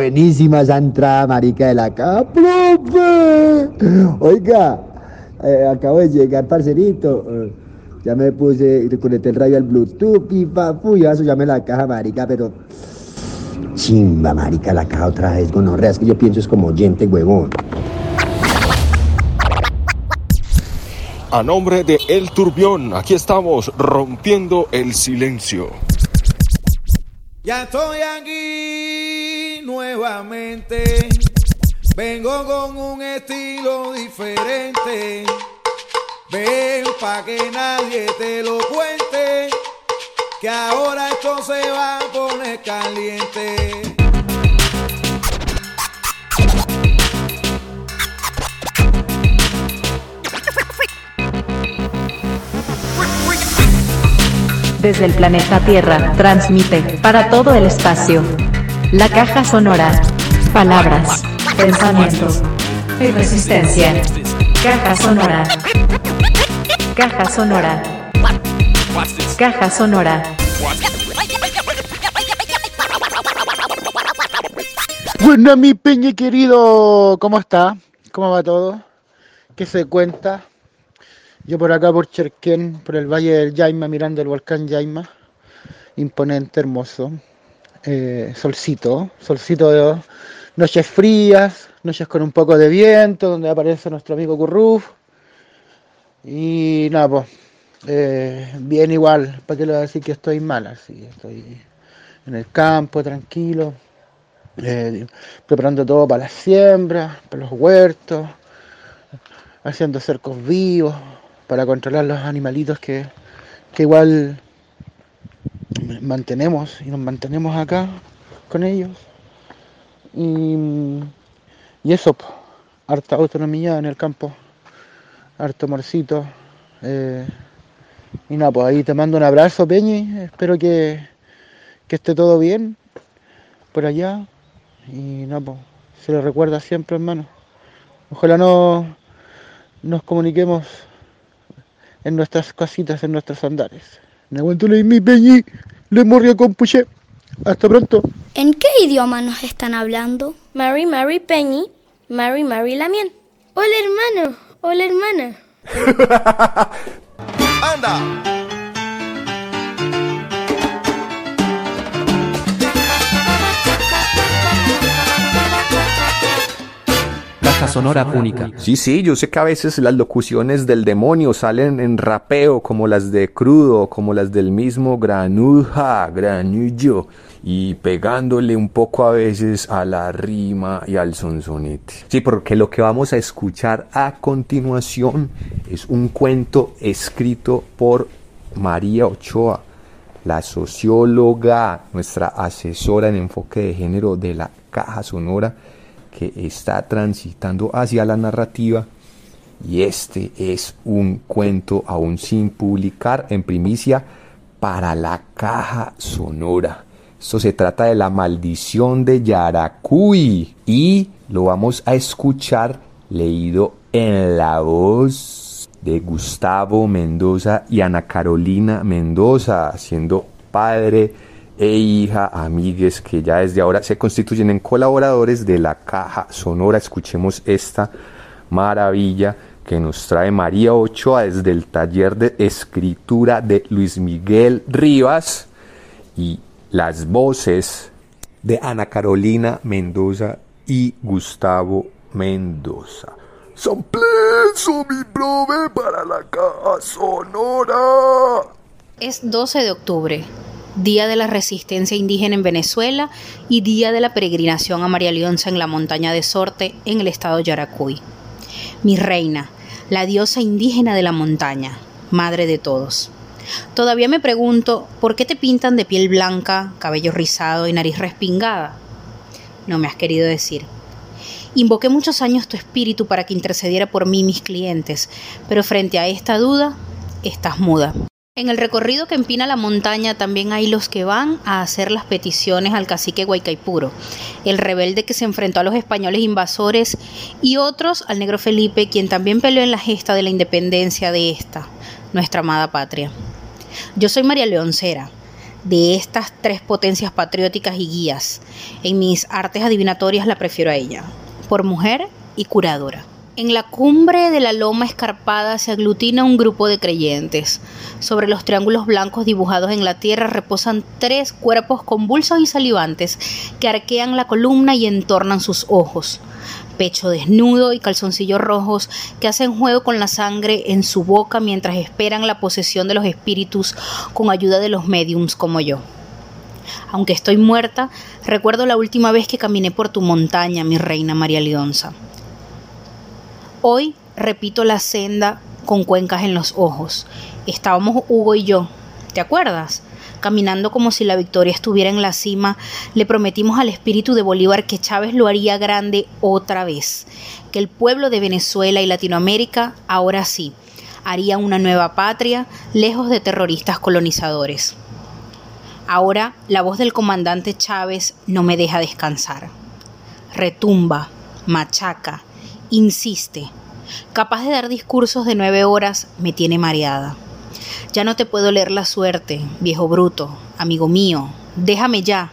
Buenísima esa entrada, marica, de la caja. ¡Profe! Oiga, eh, acabo de llegar, parcerito. Eh, ya me puse, conecté el radio al Bluetooth y papu, ya eso llamé la caja, marica, pero... Chimba, marica, la caja otra vez, gonorrea, es que yo pienso es como oyente, huevón. A nombre de El Turbión, aquí estamos rompiendo el silencio. Ya estoy aquí nuevamente. Vengo con un estilo diferente. Ven pa' que nadie te lo cuente. Que ahora esto se va a poner caliente. Desde el planeta Tierra, transmite para todo el espacio. La caja sonora. Palabras, pensamientos y resistencia. Caja sonora. Caja sonora. Caja sonora. Bueno, mi peña querido, ¿cómo está? ¿Cómo va todo? ¿Qué se cuenta? Yo por acá por Cherquén, por el Valle del Yaima, mirando el volcán Yaima. Imponente, hermoso. Eh, solcito, solcito de noches frías, noches con un poco de viento, donde aparece nuestro amigo Curruf. Y nada, pues, eh, bien igual, ¿para qué le voy a decir que estoy mal? Así, estoy en el campo, tranquilo, eh, preparando todo para la siembra, para los huertos, haciendo cercos vivos, para controlar los animalitos que, igual mantenemos y nos mantenemos acá con ellos. Y, eso, harta autonomía en el campo, harto morcito. Eh, y nada, pues ahí te mando un abrazo, Peñi. Espero que, que esté todo bien por allá. Y nada, pues se lo recuerda siempre, hermano. Ojalá no nos comuniquemos en nuestras casitas, en nuestros andares. Aguanto mi peñi, le morría con puché. Hasta pronto. ¿En qué idioma nos están hablando? Mary, Mary, Peñi, Mary, Mary, Lamien. Hola hermano, hola hermana. ¡Anda! Sonora única. Sí, sí, yo sé que a veces las locuciones del demonio salen en rapeo, como las de Crudo, como las del mismo Granuja, Granullo, y pegándole un poco a veces a la rima y al sonsonete. Sí, porque lo que vamos a escuchar a continuación es un cuento escrito por María Ochoa, la socióloga, nuestra asesora en enfoque de género de la Caja Sonora que está transitando hacia la narrativa y este es un cuento aún sin publicar en primicia para la caja sonora. Esto se trata de la maldición de Yaracuy y lo vamos a escuchar leído en la voz de Gustavo Mendoza y Ana Carolina Mendoza, siendo padre e hija, amigues que ya desde ahora se constituyen en colaboradores de la caja sonora. Escuchemos esta maravilla que nos trae María Ochoa desde el taller de escritura de Luis Miguel Rivas y las voces de Ana Carolina Mendoza y Gustavo Mendoza. Son pleso mi prove para la caja sonora. Es 12 de octubre Día de la Resistencia Indígena en Venezuela y Día de la Peregrinación a María Leonza en la montaña de Sorte en el estado de Yaracuy. Mi reina, la diosa indígena de la montaña, madre de todos. Todavía me pregunto, ¿por qué te pintan de piel blanca, cabello rizado y nariz respingada? No me has querido decir. Invoqué muchos años tu espíritu para que intercediera por mí mis clientes, pero frente a esta duda, estás muda. En el recorrido que empina la montaña también hay los que van a hacer las peticiones al cacique Guaycaipuro, el rebelde que se enfrentó a los españoles invasores, y otros al negro Felipe, quien también peleó en la gesta de la independencia de esta, nuestra amada patria. Yo soy María Leoncera, de estas tres potencias patrióticas y guías. En mis artes adivinatorias la prefiero a ella, por mujer y curadora. En la cumbre de la loma escarpada se aglutina un grupo de creyentes. Sobre los triángulos blancos dibujados en la tierra reposan tres cuerpos convulsos y salivantes que arquean la columna y entornan sus ojos. Pecho desnudo y calzoncillos rojos que hacen juego con la sangre en su boca mientras esperan la posesión de los espíritus con ayuda de los mediums como yo. Aunque estoy muerta, recuerdo la última vez que caminé por tu montaña, mi reina María Leonza. Hoy repito la senda con cuencas en los ojos. Estábamos Hugo y yo, ¿te acuerdas? Caminando como si la victoria estuviera en la cima, le prometimos al espíritu de Bolívar que Chávez lo haría grande otra vez, que el pueblo de Venezuela y Latinoamérica, ahora sí, haría una nueva patria lejos de terroristas colonizadores. Ahora la voz del comandante Chávez no me deja descansar. Retumba, machaca, insiste. Capaz de dar discursos de nueve horas, me tiene mareada. Ya no te puedo leer la suerte, viejo bruto, amigo mío. Déjame ya.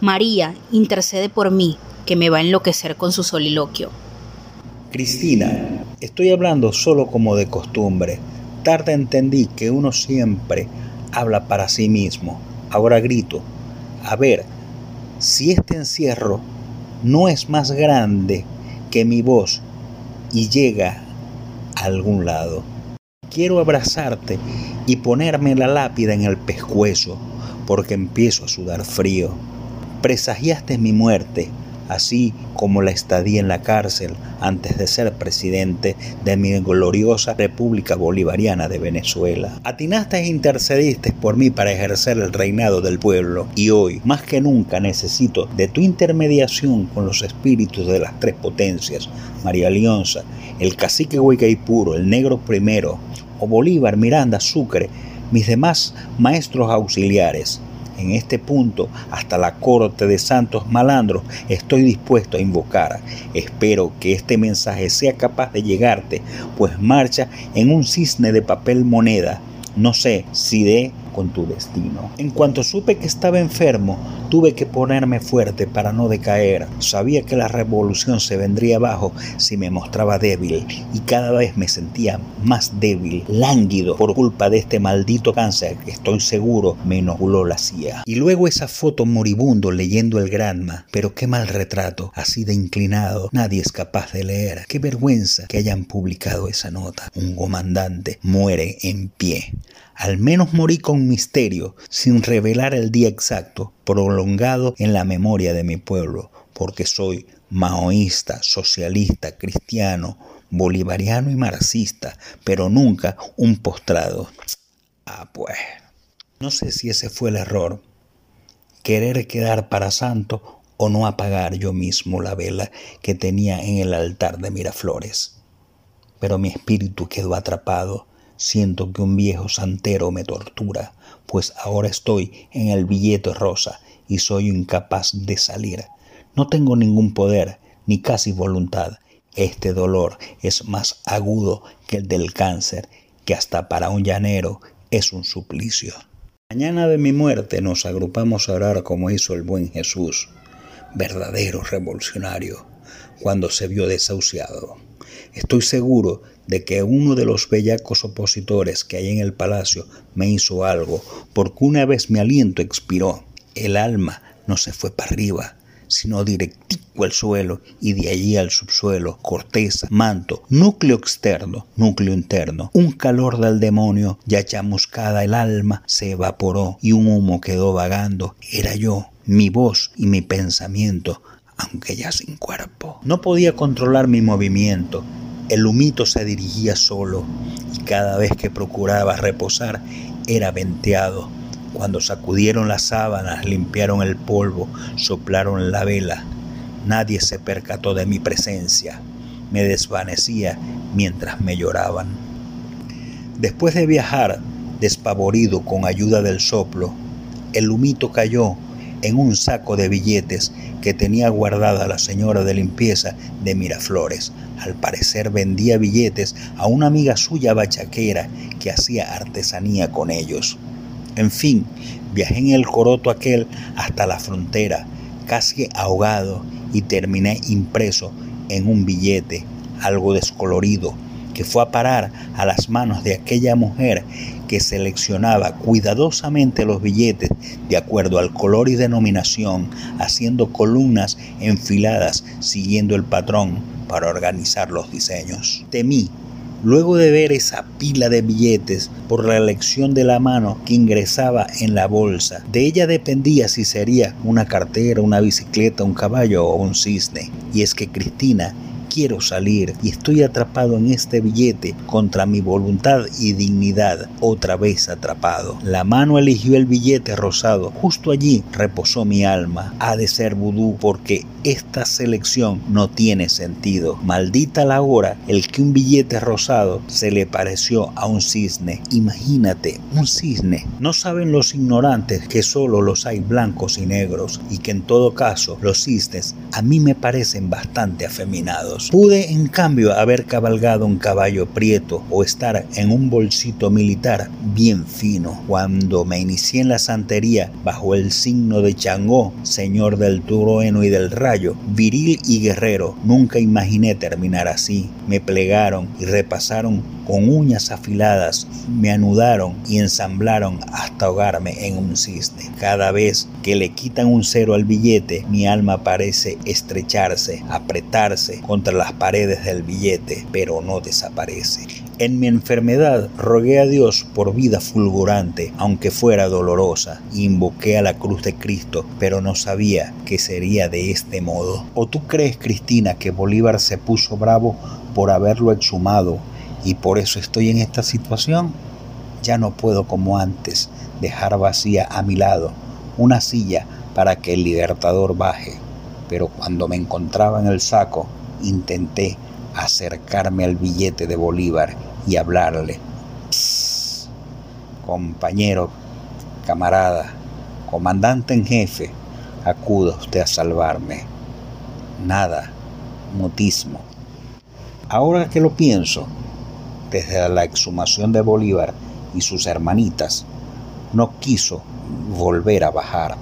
María, intercede por mí, que me va a enloquecer con su soliloquio. Cristina, estoy hablando solo como de costumbre. Tarde entendí que uno siempre habla para sí mismo. Ahora grito. A ver, si este encierro no es más grande que mi voz y llega a algún lado. Quiero abrazarte y ponerme la lápida en el pescuezo porque empiezo a sudar frío. Presagiaste mi muerte así como la estadía en la cárcel antes de ser presidente de mi gloriosa República Bolivariana de Venezuela. Atinaste e intercediste por mí para ejercer el reinado del pueblo y hoy, más que nunca, necesito de tu intermediación con los espíritus de las tres potencias, María Leonza, el cacique Huaycaipuro, el negro primero, o Bolívar, Miranda, Sucre, mis demás maestros auxiliares en este punto, hasta la corte de santos malandros, estoy dispuesto a invocar. Espero que este mensaje sea capaz de llegarte, pues marcha en un cisne de papel moneda. No sé si de tu destino. En cuanto supe que estaba enfermo, tuve que ponerme fuerte para no decaer. Sabía que la revolución se vendría abajo si me mostraba débil y cada vez me sentía más débil, lánguido por culpa de este maldito cáncer que estoy seguro me inoculó la CIA. Y luego esa foto moribundo leyendo el Granma, pero qué mal retrato, así de inclinado, nadie es capaz de leer. Qué vergüenza que hayan publicado esa nota. Un comandante muere en pie. Al menos morí con misterio, sin revelar el día exacto, prolongado en la memoria de mi pueblo, porque soy maoísta, socialista, cristiano, bolivariano y marxista, pero nunca un postrado. Ah, pues. No sé si ese fue el error. Querer quedar para santo o no apagar yo mismo la vela que tenía en el altar de Miraflores. Pero mi espíritu quedó atrapado Siento que un viejo santero me tortura, pues ahora estoy en el billete rosa y soy incapaz de salir. No tengo ningún poder, ni casi voluntad. Este dolor es más agudo que el del cáncer, que hasta para un llanero es un suplicio. Mañana de mi muerte nos agrupamos a orar como hizo el buen Jesús, verdadero revolucionario, cuando se vio desahuciado. Estoy seguro de que uno de los bellacos opositores que hay en el palacio me hizo algo, porque una vez mi aliento expiró, el alma no se fue para arriba, sino directico al suelo y de allí al subsuelo, corteza, manto, núcleo externo, núcleo interno. Un calor del demonio, ya chamuscada el alma, se evaporó y un humo quedó vagando. Era yo, mi voz y mi pensamiento, aunque ya sin cuerpo. No podía controlar mi movimiento, el humito se dirigía solo y cada vez que procuraba reposar era venteado. Cuando sacudieron las sábanas, limpiaron el polvo, soplaron la vela, nadie se percató de mi presencia. Me desvanecía mientras me lloraban. Después de viajar, despavorido con ayuda del soplo, el humito cayó en un saco de billetes que tenía guardada la señora de limpieza de Miraflores. Al parecer vendía billetes a una amiga suya bachaquera que hacía artesanía con ellos. En fin, Viajé en el coroto aquel hasta la frontera, casi ahogado, y terminé impreso en un billete, algo descolorido, que fue a parar a las manos de aquella mujer que seleccionaba cuidadosamente los billetes de acuerdo al color y denominación, haciendo columnas enfiladas siguiendo el patrón para organizar los diseños. Temí Luego de ver esa pila de billetes por la elección de la mano que ingresaba en la bolsa, de ella dependía si sería una cartera, una bicicleta, un caballo o un cisne. Y es que Cristina quiero salir y estoy atrapado en este billete contra mi voluntad y dignidad, otra vez atrapado. La mano eligió el billete rosado, justo allí reposó mi alma. Ha de ser vudú porque esta selección no tiene sentido. Maldita la hora el que un billete rosado se le pareció a un cisne. Imagínate, un cisne. No saben los ignorantes que solo los hay blancos y negros y que en todo caso los cisnes a mí me parecen bastante afeminados. Pude en cambio haber cabalgado un caballo prieto o estar en un bolsito militar bien fino. Cuando me inicié en la santería bajo el signo de Changó, señor del trueno y del rayo, viril y guerrero, nunca imaginé terminar así. Me plegaron y repasaron con uñas afiladas, me anudaron y ensamblaron hasta ahogarme en un cisne. Cada vez que le quitan un cero al billete, mi alma parece estrecharse, apretarse contra las paredes del billete, pero no desaparece. En mi enfermedad rogué a Dios por vida fulgurante, aunque fuera dolorosa, invoqué a la cruz de Cristo, pero no sabía que sería de este modo. ¿O tú crees, Cristina, que Bolívar se puso bravo por haberlo exhumado y por eso estoy en esta situación? Ya no puedo como antes dejar vacía a mi lado una silla para que el libertador baje, pero cuando me encontraba en el saco, intenté acercarme al billete de Bolívar y hablarle. compañero, camarada, comandante en jefe, acuda usted a salvarme. Nada, mutismo. Ahora que lo pienso, desde la exhumación de Bolívar y sus hermanitas, no quiso volver a bajar.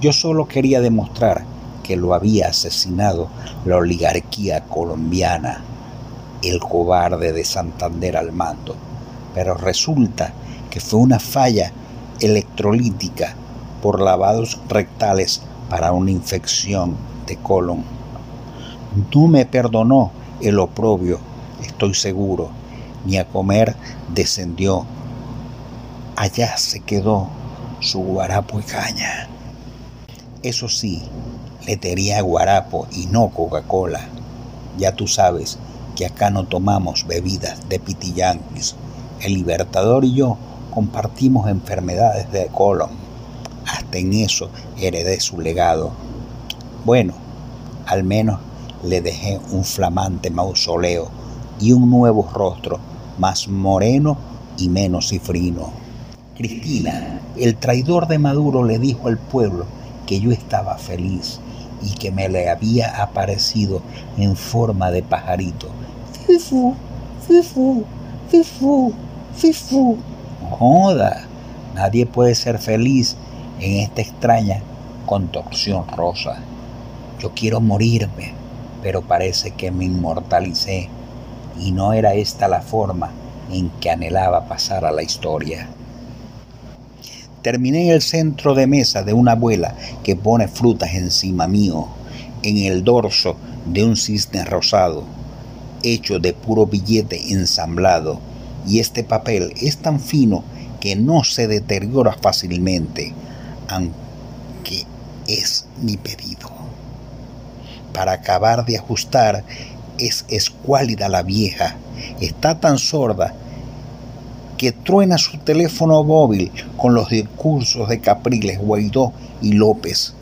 Yo solo quería demostrar que lo había asesinado la oligarquía colombiana, el cobarde de Santander al mando. Pero resulta que fue una falla electrolítica por lavados rectales para una infección de colon. No me perdonó el oprobio, estoy seguro, ni a comer descendió. Allá se quedó su guarapo y caña. Eso sí, letería guarapo y no Coca-Cola. Ya tú sabes que acá no tomamos bebidas de pitillanquis. El Libertador y yo compartimos enfermedades de colon. Hasta en eso heredé su legado. Bueno, al menos le dejé un flamante mausoleo y un nuevo rostro, más moreno y menos cifrino. Cristina, el traidor de Maduro, le dijo al pueblo que yo estaba feliz y que me le había aparecido en forma de pajarito. Fifu, fifu, fifu, fifu. Joda, nadie puede ser feliz en esta extraña contorsión rosa. Yo quiero morirme, pero parece que me inmortalicé y no era esta la forma en que anhelaba pasar a la historia. Terminé el centro de mesa de una abuela que pone frutas encima mío, en el dorso de un cisne rosado, hecho de puro billete ensamblado, y este papel es tan fino que no se deteriora fácilmente, aunque es mi pedido. Para acabar de ajustar, es escuálida la vieja, está tan sorda que truena su teléfono móvil con los discursos de Capriles, Guaidó y López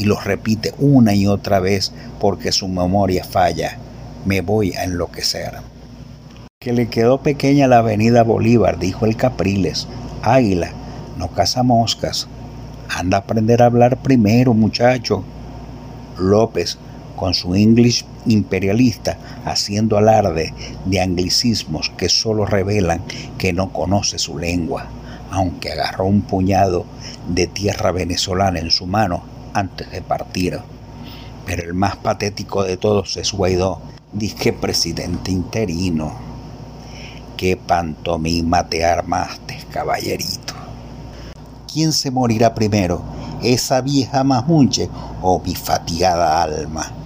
y los repite una y otra vez porque su memoria falla. Me voy a enloquecer. Que le quedó pequeña la avenida Bolívar, dijo el Capriles. Águila, no caza moscas. Anda a aprender a hablar primero, muchacho. López, con su English imperialista, haciendo alarde de anglicismos que solo revelan que no conoce su lengua. aunque agarró un puñado de tierra venezolana en su mano antes de partir. Pero el más patético de todos es Guaidó, dije presidente interino. Qué pantomima te armaste, caballerito. ¿Quién se morirá primero? ¿Esa vieja majunche o mi fatigada alma?